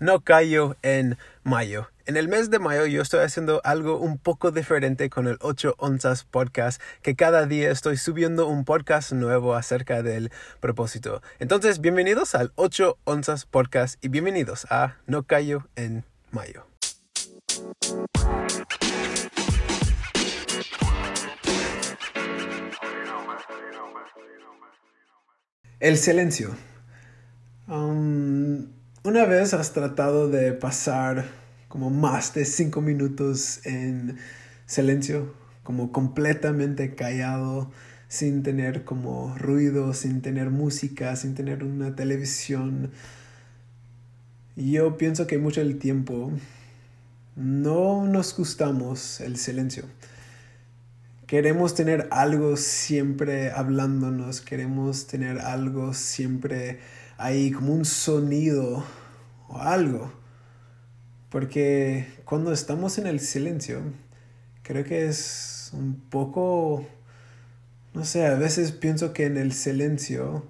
no callo en mayo. En el mes de mayo yo estoy haciendo algo un poco diferente con el 8 onzas podcast, que cada día estoy subiendo un podcast nuevo acerca del propósito. Entonces, bienvenidos al 8 onzas podcast y bienvenidos a No callo en mayo. El silencio. Um, una vez has tratado de pasar como más de cinco minutos en silencio, como completamente callado, sin tener como ruido, sin tener música, sin tener una televisión. Yo pienso que mucho del tiempo no nos gustamos el silencio. Queremos tener algo siempre hablándonos, queremos tener algo siempre ahí como un sonido o algo. Porque cuando estamos en el silencio, creo que es un poco, no sé, a veces pienso que en el silencio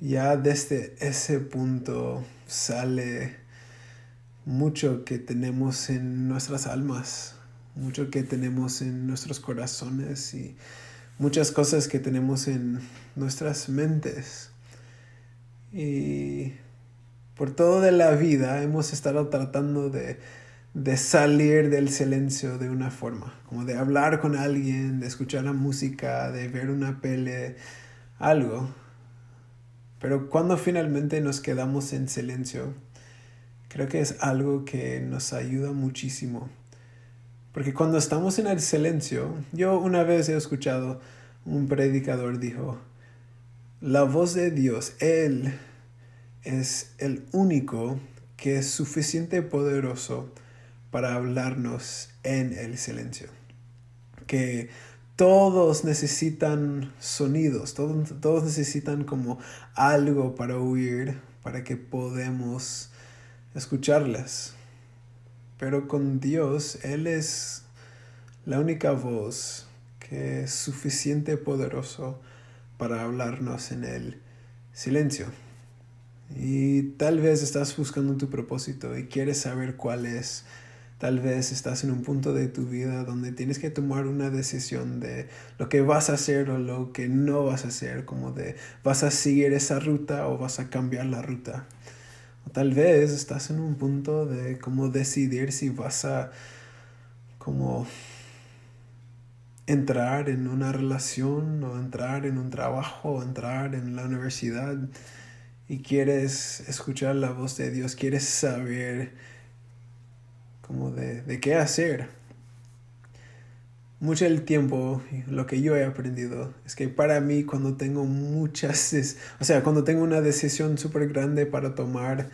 ya desde ese punto sale mucho que tenemos en nuestras almas mucho que tenemos en nuestros corazones y muchas cosas que tenemos en nuestras mentes. Y por toda la vida hemos estado tratando de, salir del silencio de una forma, como de hablar con alguien, de escuchar la música, de ver una pele, algo. Pero cuando finalmente nos quedamos en silencio, creo que es algo que nos ayuda muchísimo porque cuando estamos en el silencio, yo una vez he escuchado un predicador dijo, la voz de Dios, Él es el único que es suficiente poderoso para hablarnos en el silencio. Que todos necesitan sonidos, todos, todos necesitan como algo para oír, para que podamos escucharlas. Pero con Dios, Él es la única voz que es suficiente poderoso para hablarnos en el silencio. Y tal vez estás buscando tu propósito y quieres saber cuál es. Tal vez estás en un punto de tu vida donde tienes que tomar una decisión de lo que vas a hacer o lo que no vas a hacer, como de vas a seguir esa ruta o vas a cambiar la ruta. O tal vez estás en un punto de cómo decidir si vas a como entrar en una relación o entrar en un trabajo o entrar en la universidad y quieres escuchar la voz de Dios, quieres saber como de, de qué hacer mucho del tiempo, lo que yo he aprendido es que para mí cuando tengo muchas, o sea, cuando tengo una decisión súper grande para tomar,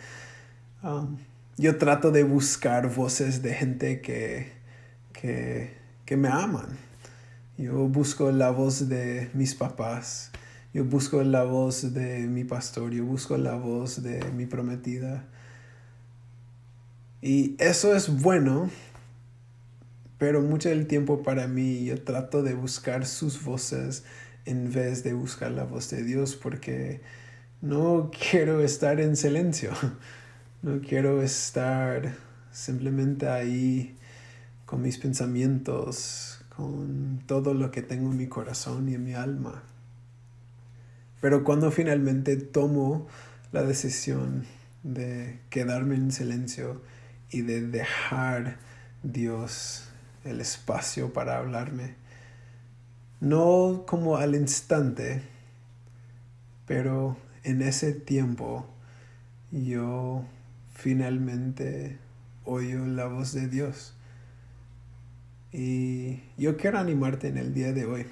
um, yo trato de buscar voces de gente que, que, que me aman. Yo busco la voz de mis papás, yo busco la voz de mi pastor, yo busco la voz de mi prometida. Y eso es bueno pero mucho del tiempo para mí yo trato de buscar sus voces en vez de buscar la voz de Dios porque no quiero estar en silencio. No quiero estar simplemente ahí con mis pensamientos, con todo lo que tengo en mi corazón y en mi alma. Pero cuando finalmente tomo la decisión de quedarme en silencio y de dejar Dios el espacio para hablarme. No como al instante, pero en ese tiempo yo finalmente oyo la voz de Dios. Y yo quiero animarte en el día de hoy,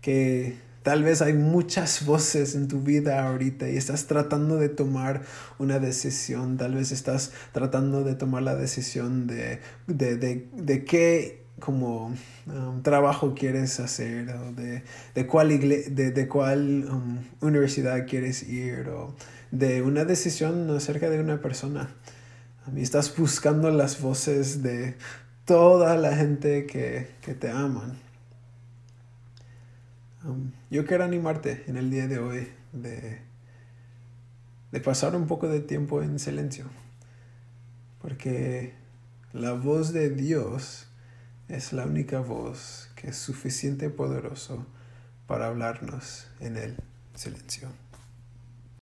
que tal vez hay muchas voces en tu vida ahorita y estás tratando de tomar una decisión, tal vez estás tratando de tomar la decisión de, de, de, de qué como um, trabajo quieres hacer o de, de cuál, de, de cuál um, universidad quieres ir o de una decisión acerca de una persona. A mí estás buscando las voces de toda la gente que, que te aman. Yo quiero animarte en el día de hoy de, de pasar un poco de tiempo en silencio. porque la voz de Dios es la única voz que es suficiente poderoso para hablarnos en el silencio.